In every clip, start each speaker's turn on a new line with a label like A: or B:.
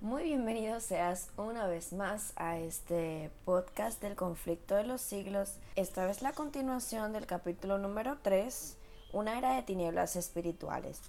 A: Muy bienvenido seas una vez más a este podcast del conflicto de los siglos. Esta vez la continuación del capítulo número 3, una era de tinieblas espirituales.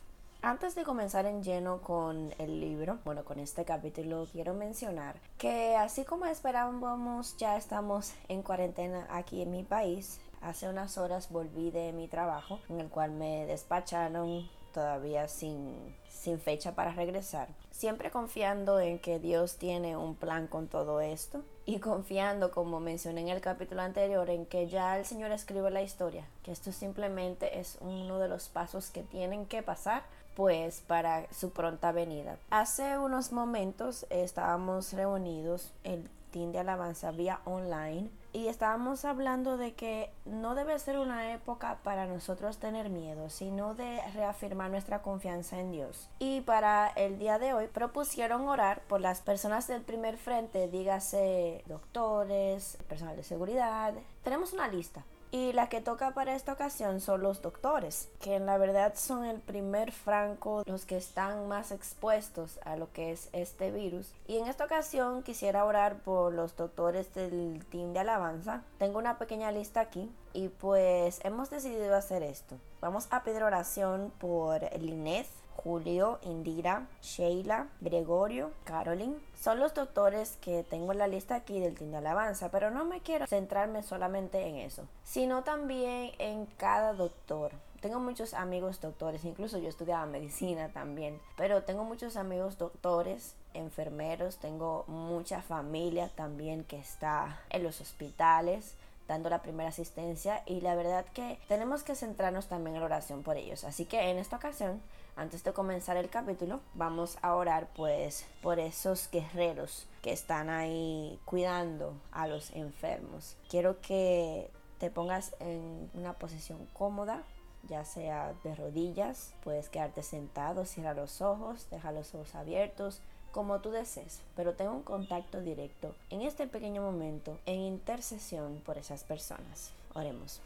A: Antes de comenzar en lleno con el libro, bueno, con este capítulo, quiero mencionar que así como esperábamos, ya estamos en cuarentena aquí en mi país. Hace unas horas volví de mi trabajo, en el cual me despacharon todavía sin, sin fecha para regresar. Siempre confiando en que Dios tiene un plan con todo esto y confiando, como mencioné en el capítulo anterior, en que ya el Señor escribe la historia, que esto simplemente es uno de los pasos que tienen que pasar pues para su pronta venida. Hace unos momentos estábamos reunidos el team de alabanza vía online y estábamos hablando de que no debe ser una época para nosotros tener miedo, sino de reafirmar nuestra confianza en Dios. Y para el día de hoy propusieron orar por las personas del primer frente, dígase doctores, personal de seguridad. Tenemos una lista y la que toca para esta ocasión son los doctores, que en la verdad son el primer franco, los que están más expuestos a lo que es este virus. Y en esta ocasión quisiera orar por los doctores del team de alabanza. Tengo una pequeña lista aquí y pues hemos decidido hacer esto. Vamos a pedir oración por Lineth, Julio, Indira, Sheila, Gregorio, Caroline. Son los doctores que tengo en la lista aquí del Team de Alabanza, pero no me quiero centrarme solamente en eso, sino también en cada doctor. Tengo muchos amigos doctores, incluso yo estudiaba medicina también, pero tengo muchos amigos doctores, enfermeros, tengo mucha familia también que está en los hospitales dando la primera asistencia y la verdad que tenemos que centrarnos también en la oración por ellos. Así que en esta ocasión, antes de comenzar el capítulo, vamos a orar pues por esos guerreros que están ahí cuidando a los enfermos. Quiero que te pongas en una posición cómoda, ya sea de rodillas, puedes quedarte sentado, cierra los ojos, deja los ojos abiertos, como tú desees, pero tengo un contacto directo en este pequeño momento en intercesión por esas personas. Oremos.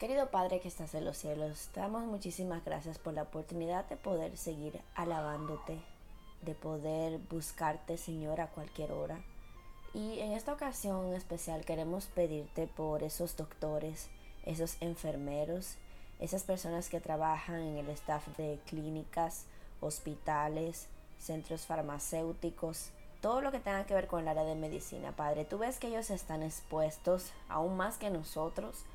A: Querido Padre que estás en los cielos, te damos muchísimas gracias por la oportunidad de poder seguir alabándote, de poder buscarte, Señor, a cualquier hora. Y en esta ocasión especial queremos pedirte por esos doctores, esos enfermeros, esas personas que trabajan en el staff de clínicas, hospitales, centros farmacéuticos, todo lo que tenga que ver con el área de medicina, Padre. Tú ves que ellos están expuestos, aún más que nosotros,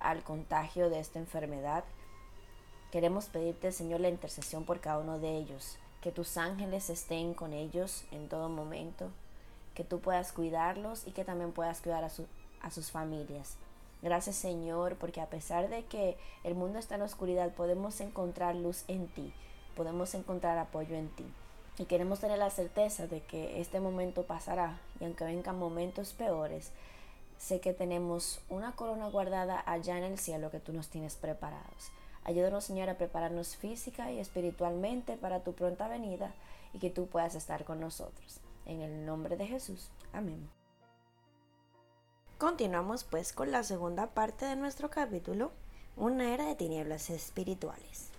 A: al contagio de esta enfermedad. Queremos pedirte, Señor, la intercesión por cada uno de ellos, que tus ángeles estén con ellos en todo momento, que tú puedas cuidarlos y que también puedas cuidar a, a sus familias. Gracias Señor, porque a pesar de que el mundo está en oscuridad, podemos encontrar luz en ti, podemos encontrar apoyo en ti. Y queremos tener la certeza de que este momento pasará y aunque vengan momentos peores, sé que tenemos una corona guardada allá en el cielo que tú nos tienes preparados. Ayúdanos, Señor, a prepararnos física y espiritualmente para tu pronta venida y que tú puedas estar con nosotros. En el nombre de Jesús. Amén. Continuamos pues con la segunda parte de nuestro capítulo, una era de tinieblas espirituales.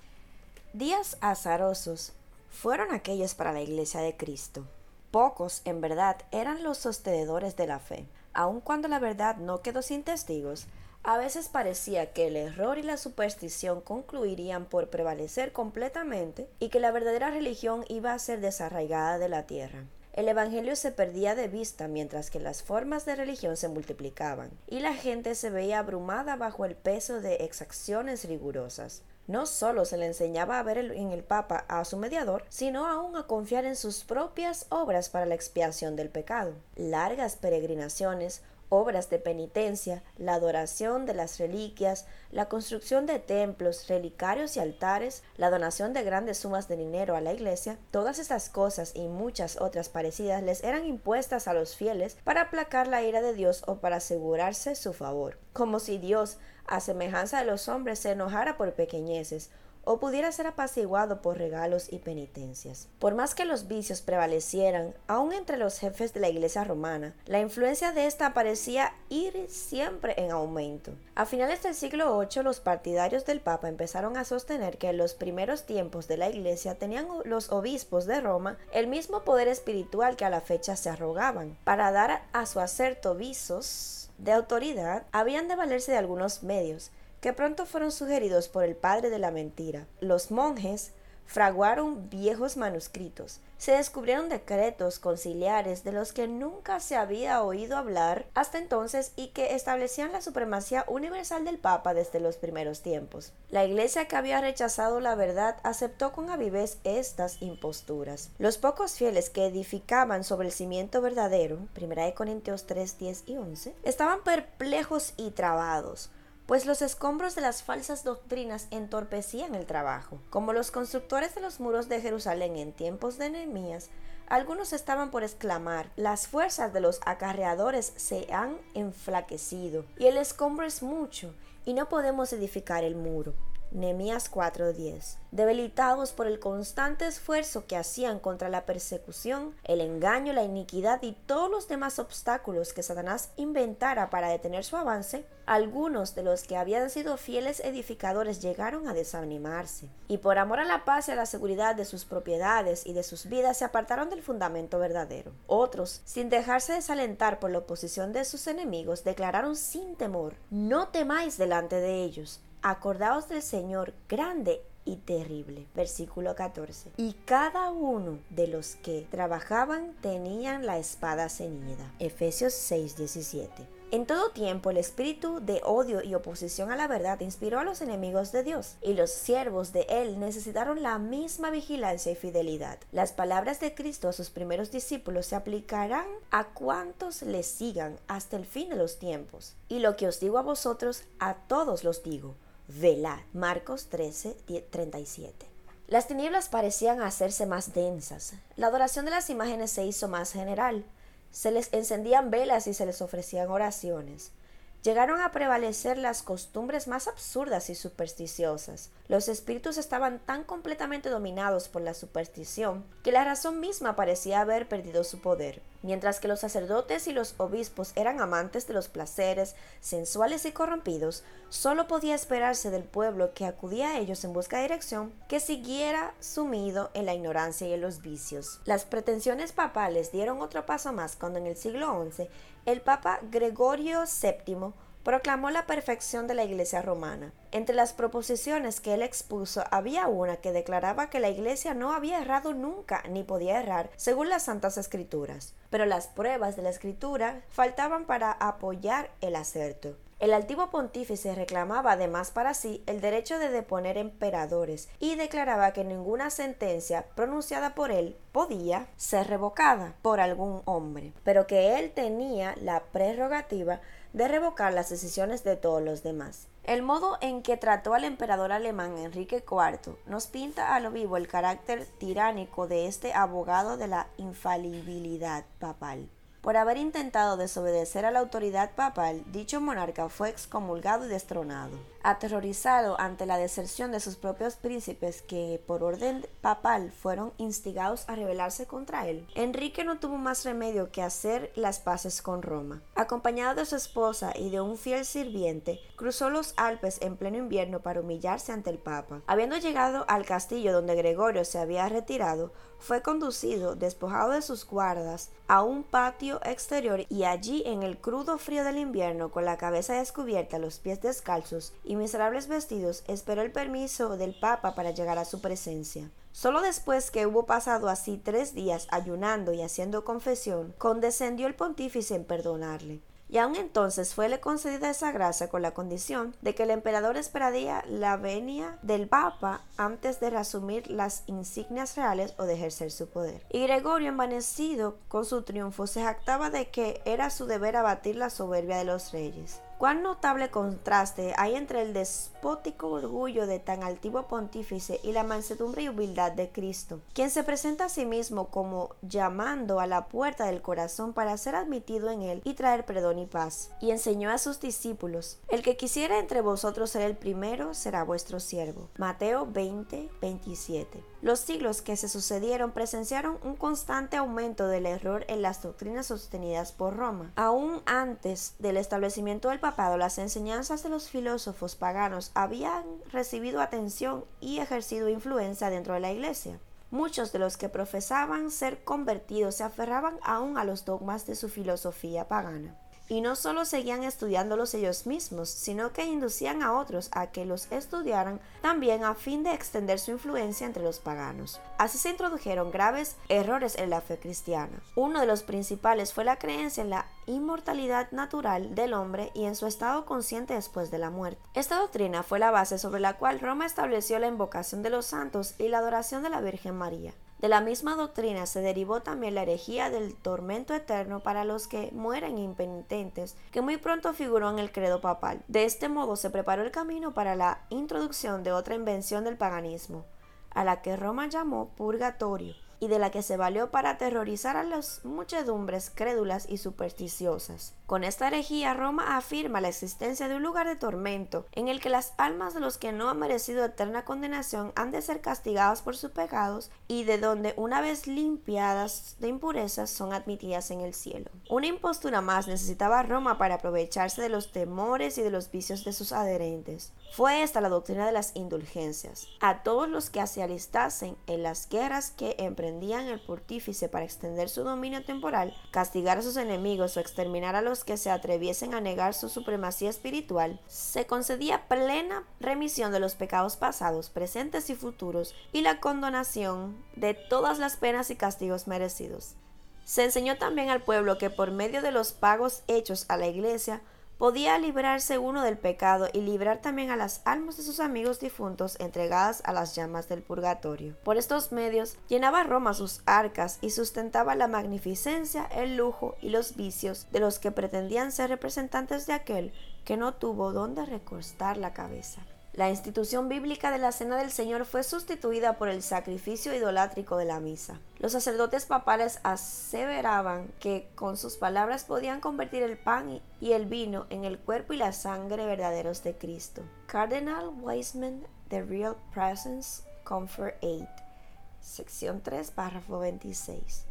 A: Días azarosos fueron aquellos para la iglesia de Cristo. Pocos, en verdad, eran los sostenedores de la fe. Aun cuando la verdad no quedó sin testigos, a veces parecía que el error y la superstición concluirían por prevalecer completamente y que la verdadera religión iba a ser desarraigada de la tierra. El Evangelio se perdía de vista mientras que las formas de religión se multiplicaban, y la gente se veía abrumada bajo el peso de exacciones rigurosas. No solo se le enseñaba a ver en el Papa a su mediador, sino aún a confiar en sus propias obras para la expiación del pecado. Largas peregrinaciones, obras de penitencia, la adoración de las reliquias, la construcción de templos, relicarios y altares, la donación de grandes sumas de dinero a la iglesia, todas estas cosas y muchas otras parecidas les eran impuestas a los fieles para aplacar la ira de Dios o para asegurarse su favor, como si Dios, a semejanza de los hombres, se enojara por pequeñeces o pudiera ser apaciguado por regalos y penitencias. Por más que los vicios prevalecieran, aún entre los jefes de la Iglesia romana, la influencia de esta parecía ir siempre en aumento. A finales del siglo VIII, los partidarios del Papa empezaron a sostener que en los primeros tiempos de la Iglesia tenían los obispos de Roma el mismo poder espiritual que a la fecha se arrogaban. Para dar a su acerto visos de autoridad, habían de valerse de algunos medios, que pronto fueron sugeridos por el padre de la mentira. Los monjes fraguaron viejos manuscritos, se descubrieron decretos conciliares de los que nunca se había oído hablar hasta entonces y que establecían la supremacía universal del Papa desde los primeros tiempos. La Iglesia que había rechazado la verdad aceptó con avidez estas imposturas. Los pocos fieles que edificaban sobre el cimiento verdadero, 1 Corintios 3, 10 y 11, estaban perplejos y trabados pues los escombros de las falsas doctrinas entorpecían el trabajo. Como los constructores de los muros de Jerusalén en tiempos de Nehemías, algunos estaban por exclamar, las fuerzas de los acarreadores se han enflaquecido, y el escombro es mucho, y no podemos edificar el muro. Nehemías 4:10. Debilitados por el constante esfuerzo que hacían contra la persecución, el engaño, la iniquidad y todos los demás obstáculos que Satanás inventara para detener su avance, algunos de los que habían sido fieles edificadores llegaron a desanimarse, y por amor a la paz y a la seguridad de sus propiedades y de sus vidas se apartaron del fundamento verdadero. Otros, sin dejarse desalentar por la oposición de sus enemigos, declararon sin temor, no temáis delante de ellos, Acordaos del Señor grande y terrible. Versículo 14. Y cada uno de los que trabajaban tenían la espada ceñida. Efesios 6:17. En todo tiempo el espíritu de odio y oposición a la verdad inspiró a los enemigos de Dios, y los siervos de Él necesitaron la misma vigilancia y fidelidad. Las palabras de Cristo a sus primeros discípulos se aplicarán a cuantos le sigan hasta el fin de los tiempos. Y lo que os digo a vosotros, a todos los digo velad. Marcos 13, 37. Las tinieblas parecían hacerse más densas. La adoración de las imágenes se hizo más general. Se les encendían velas y se les ofrecían oraciones. Llegaron a prevalecer las costumbres más absurdas y supersticiosas. Los espíritus estaban tan completamente dominados por la superstición que la razón misma parecía haber perdido su poder. Mientras que los sacerdotes y los obispos eran amantes de los placeres sensuales y corrompidos, solo podía esperarse del pueblo que acudía a ellos en busca de dirección que siguiera sumido en la ignorancia y en los vicios. Las pretensiones papales dieron otro paso más cuando en el siglo XI el Papa Gregorio VII proclamó la perfección de la Iglesia romana. Entre las proposiciones que él expuso había una que declaraba que la Iglesia no había errado nunca ni podía errar según las Santas Escrituras, pero las pruebas de la Escritura faltaban para apoyar el acerto. El altivo pontífice reclamaba además para sí el derecho de deponer emperadores y declaraba que ninguna sentencia pronunciada por él podía ser revocada por algún hombre, pero que él tenía la prerrogativa de revocar las decisiones de todos los demás. El modo en que trató al emperador alemán Enrique IV nos pinta a lo vivo el carácter tiránico de este abogado de la infalibilidad papal. Por haber intentado desobedecer a la autoridad papal, dicho monarca fue excomulgado y destronado. Aterrorizado ante la deserción de sus propios príncipes que, por orden papal, fueron instigados a rebelarse contra él, Enrique no tuvo más remedio que hacer las paces con Roma. Acompañado de su esposa y de un fiel sirviente, cruzó los Alpes en pleno invierno para humillarse ante el Papa. Habiendo llegado al castillo donde Gregorio se había retirado, fue conducido, despojado de sus guardas, a un patio exterior y allí en el crudo frío del invierno, con la cabeza descubierta, los pies descalzos y miserables vestidos, esperó el permiso del Papa para llegar a su presencia. Solo después que hubo pasado así tres días ayunando y haciendo confesión, condescendió el pontífice en perdonarle y aun entonces fuele concedida esa gracia con la condición de que el emperador esperaría la venia del Papa antes de reasumir las insignias reales o de ejercer su poder. Y Gregorio, envanecido con su triunfo, se jactaba de que era su deber abatir la soberbia de los reyes. Cuán notable contraste hay entre el despótico orgullo de tan altivo pontífice y la mansedumbre y humildad de Cristo, quien se presenta a sí mismo como llamando a la puerta del corazón para ser admitido en él y traer perdón y paz. Y enseñó a sus discípulos, el que quisiera entre vosotros ser el primero será vuestro siervo. Mateo 20, 27. Los siglos que se sucedieron presenciaron un constante aumento del error en las doctrinas sostenidas por Roma. Aún antes del establecimiento del las enseñanzas de los filósofos paganos habían recibido atención y ejercido influencia dentro de la Iglesia. Muchos de los que profesaban ser convertidos se aferraban aún a los dogmas de su filosofía pagana y no solo seguían estudiándolos ellos mismos, sino que inducían a otros a que los estudiaran también a fin de extender su influencia entre los paganos. Así se introdujeron graves errores en la fe cristiana. Uno de los principales fue la creencia en la inmortalidad natural del hombre y en su estado consciente después de la muerte. Esta doctrina fue la base sobre la cual Roma estableció la invocación de los santos y la adoración de la Virgen María. De la misma doctrina se derivó también la herejía del tormento eterno para los que mueren impenitentes, que muy pronto figuró en el credo papal. De este modo se preparó el camino para la introducción de otra invención del paganismo, a la que Roma llamó purgatorio, y de la que se valió para aterrorizar a las muchedumbres crédulas y supersticiosas. Con esta herejía, Roma afirma la existencia de un lugar de tormento en el que las almas de los que no han merecido eterna condenación han de ser castigadas por sus pecados y de donde una vez limpiadas de impurezas son admitidas en el cielo. Una impostura más necesitaba Roma para aprovecharse de los temores y de los vicios de sus adherentes. Fue esta la doctrina de las indulgencias. A todos los que se alistasen en las guerras que emprendían el portífice para extender su dominio temporal, castigar a sus enemigos o exterminar a los que se atreviesen a negar su supremacía espiritual, se concedía plena remisión de los pecados pasados, presentes y futuros, y la condonación de todas las penas y castigos merecidos. Se enseñó también al pueblo que por medio de los pagos hechos a la iglesia podía librarse uno del pecado y librar también a las almas de sus amigos difuntos entregadas a las llamas del purgatorio. Por estos medios llenaba Roma sus arcas y sustentaba la magnificencia, el lujo y los vicios de los que pretendían ser representantes de aquel que no tuvo dónde recostar la cabeza. La institución bíblica de la Cena del Señor fue sustituida por el sacrificio idolátrico de la misa. Los sacerdotes papales aseveraban que con sus palabras podían convertir el pan y el vino en el cuerpo y la sangre verdaderos de Cristo. Cardinal Wiseman, The Real Presence, Comfort 8, sección 3, párrafo 26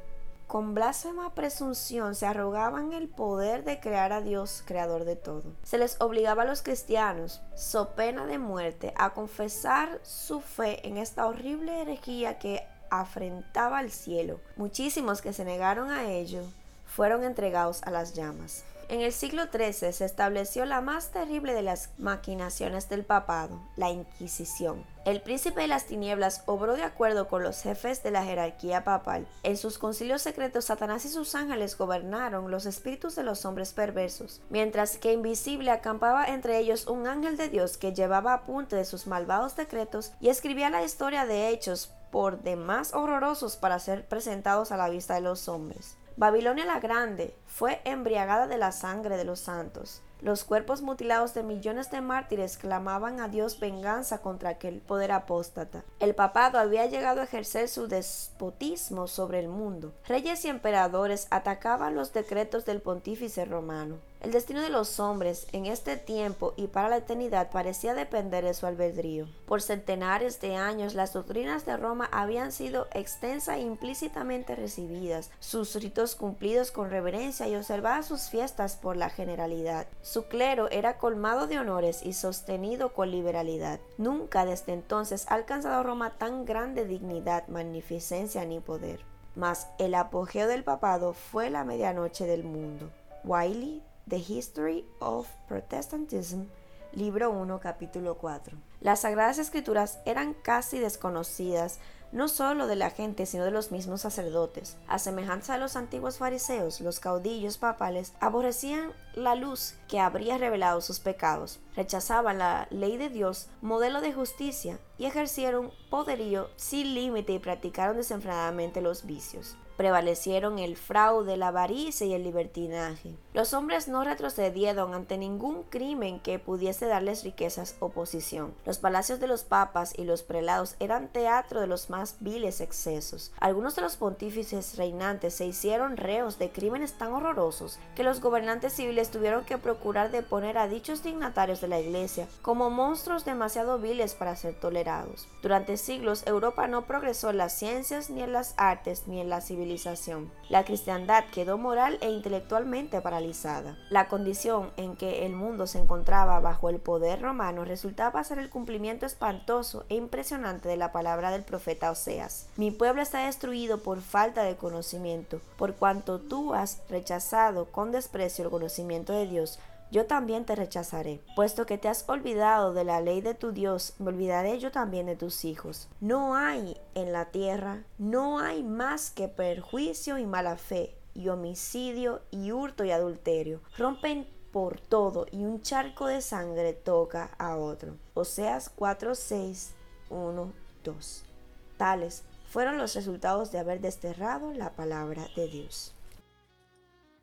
A: con blasfema presunción se arrogaban el poder de crear a Dios, creador de todo. Se les obligaba a los cristianos, so pena de muerte, a confesar su fe en esta horrible herejía que afrentaba al cielo. Muchísimos que se negaron a ello fueron entregados a las llamas. En el siglo XIII se estableció la más terrible de las maquinaciones del papado, la Inquisición. El príncipe de las tinieblas obró de acuerdo con los jefes de la jerarquía papal. En sus concilios secretos, Satanás y sus ángeles gobernaron los espíritus de los hombres perversos, mientras que invisible acampaba entre ellos un ángel de Dios que llevaba apunte de sus malvados decretos y escribía la historia de hechos por demás horrorosos para ser presentados a la vista de los hombres. Babilonia la Grande fue embriagada de la sangre de los santos. Los cuerpos mutilados de millones de mártires clamaban a Dios venganza contra aquel poder apóstata. El papado había llegado a ejercer su despotismo sobre el mundo. Reyes y emperadores atacaban los decretos del pontífice romano. El destino de los hombres en este tiempo y para la eternidad parecía depender de su albedrío. Por centenares de años las doctrinas de Roma habían sido extensa e implícitamente recibidas, sus ritos cumplidos con reverencia y observadas sus fiestas por la generalidad. Su clero era colmado de honores y sostenido con liberalidad. Nunca desde entonces ha alcanzado Roma tan grande dignidad, magnificencia ni poder. Mas el apogeo del papado fue la medianoche del mundo. Wiley The History of Protestantism, libro 1, capítulo 4. Las sagradas escrituras eran casi desconocidas no solo de la gente, sino de los mismos sacerdotes. A semejanza de los antiguos fariseos, los caudillos papales aborrecían la luz que habría revelado sus pecados. Rechazaban la ley de Dios, modelo de justicia, y ejercieron poderío sin límite y practicaron desenfrenadamente los vicios prevalecieron el fraude, la avaricia y el libertinaje. Los hombres no retrocedieron ante ningún crimen que pudiese darles riquezas o posición. Los palacios de los papas y los prelados eran teatro de los más viles excesos. Algunos de los pontífices reinantes se hicieron reos de crímenes tan horrorosos que los gobernantes civiles tuvieron que procurar deponer a dichos dignatarios de la Iglesia como monstruos demasiado viles para ser tolerados. Durante siglos Europa no progresó en las ciencias ni en las artes ni en la civilización la cristiandad quedó moral e intelectualmente paralizada. La condición en que el mundo se encontraba bajo el poder romano resultaba ser el cumplimiento espantoso e impresionante de la palabra del profeta Oseas. Mi pueblo está destruido por falta de conocimiento, por cuanto tú has rechazado con desprecio el conocimiento de Dios, yo también te rechazaré. Puesto que te has olvidado de la ley de tu Dios, me olvidaré yo también de tus hijos. No hay en la tierra, no hay más que perjuicio y mala fe, y homicidio y hurto y adulterio. Rompen por todo y un charco de sangre toca a otro. Oseas 4, 6, 1, 2. Tales fueron los resultados de haber desterrado la palabra de Dios.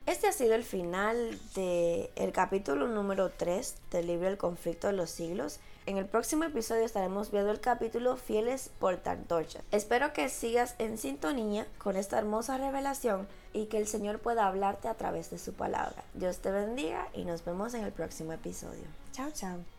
A: Este ha sido el final del el capítulo número 3 del libro El conflicto de los siglos. En el próximo episodio estaremos viendo el capítulo Fieles por Tantorcha. Espero que sigas en sintonía con esta hermosa revelación y que el Señor pueda hablarte a través de su palabra. Dios te bendiga y nos vemos en el próximo episodio. Chao, chao.